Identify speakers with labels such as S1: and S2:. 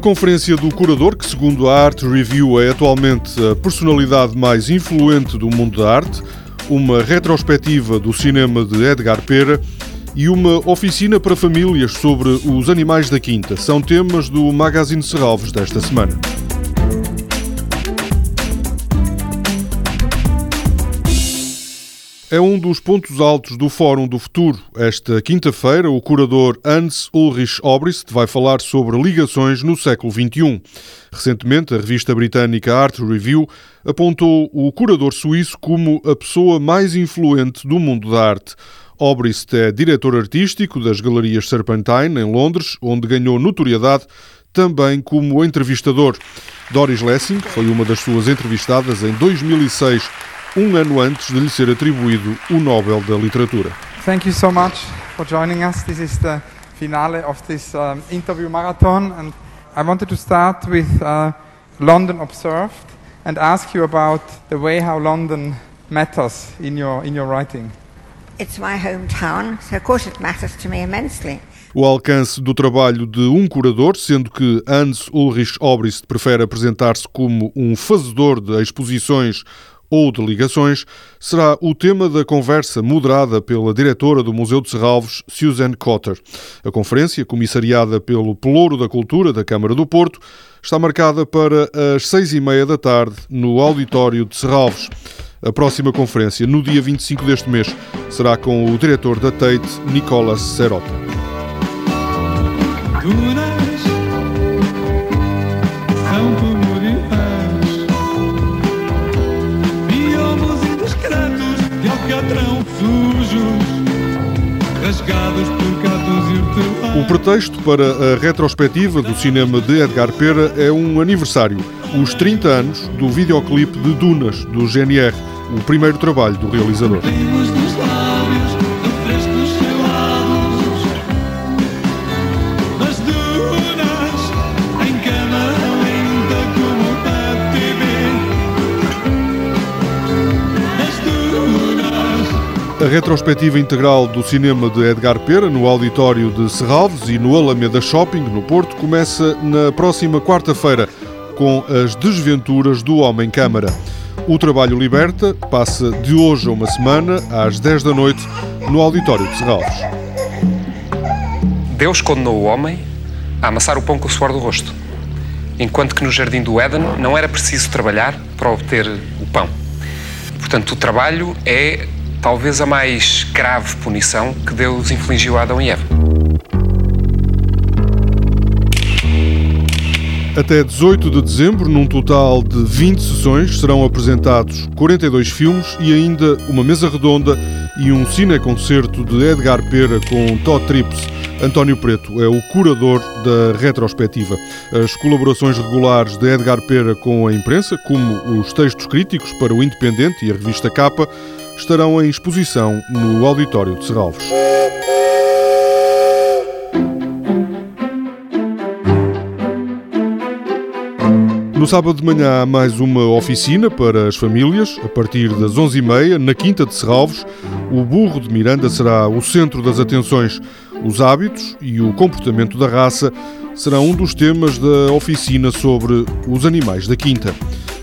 S1: conferência do curador, que segundo a Art Review é atualmente a personalidade mais influente do mundo da arte, uma retrospectiva do cinema de Edgar Pera e uma oficina para famílias sobre os animais da quinta são temas do Magazine Serralves desta semana. É um dos pontos altos do Fórum do Futuro. Esta quinta-feira, o curador Hans Ulrich Obrist vai falar sobre ligações no século XXI. Recentemente, a revista britânica Art Review apontou o curador suíço como a pessoa mais influente do mundo da arte. Obrist é diretor artístico das Galerias Serpentine, em Londres, onde ganhou notoriedade também como entrevistador. Doris Lessing foi uma das suas entrevistadas em 2006 um ano antes de lhe ser atribuído o Nobel da Literatura.
S2: Thank you so much for joining us. This is the finale of this um, interview marathon, and I wanted to start with uh, London Observed and ask you about the way how London matters in your in your writing.
S3: It's my hometown, so of course it matters to me immensely.
S1: O alcance do trabalho de um curador, sendo que Hans Ulrich Obrist prefere apresentar-se como um fazedor de exposições ou de ligações, será o tema da conversa moderada pela diretora do Museu de Serralves, Susan Cotter. A conferência, comissariada pelo Pelouro da Cultura da Câmara do Porto, está marcada para as seis e meia da tarde no auditório de Serralves. A próxima conferência, no dia 25 deste mês, será com o diretor da Tate, Nicolas Serota. O pretexto para a retrospectiva do cinema de Edgar Pera é um aniversário, os 30 anos do videoclipe de Dunas, do GNR, o primeiro trabalho do realizador. A retrospectiva integral do cinema de Edgar Pera no auditório de Serralves e no Alameda Shopping, no Porto, começa na próxima quarta-feira com as desventuras do Homem Câmara. O trabalho liberta passa de hoje a uma semana, às 10 da noite, no auditório de Serralves.
S4: Deus condenou o homem a amassar o pão com o suor do rosto, enquanto que no jardim do Éden não era preciso trabalhar para obter o pão. Portanto, o trabalho é talvez a mais grave punição que Deus infligiu a Adão e Eva.
S1: Até 18 de dezembro, num total de 20 sessões, serão apresentados 42 filmes e ainda uma mesa redonda e um cineconcerto de Edgar Pera com Todd Trips. António Preto é o curador da retrospectiva. As colaborações regulares de Edgar Pera com a imprensa, como os textos críticos para o Independente e a revista Capa, estarão em exposição no Auditório de Serralves. No sábado de manhã há mais uma oficina para as famílias, a partir das 11h30, na Quinta de Serralves. O burro de Miranda será o centro das atenções. Os hábitos e o comportamento da raça serão um dos temas da oficina sobre os animais da Quinta.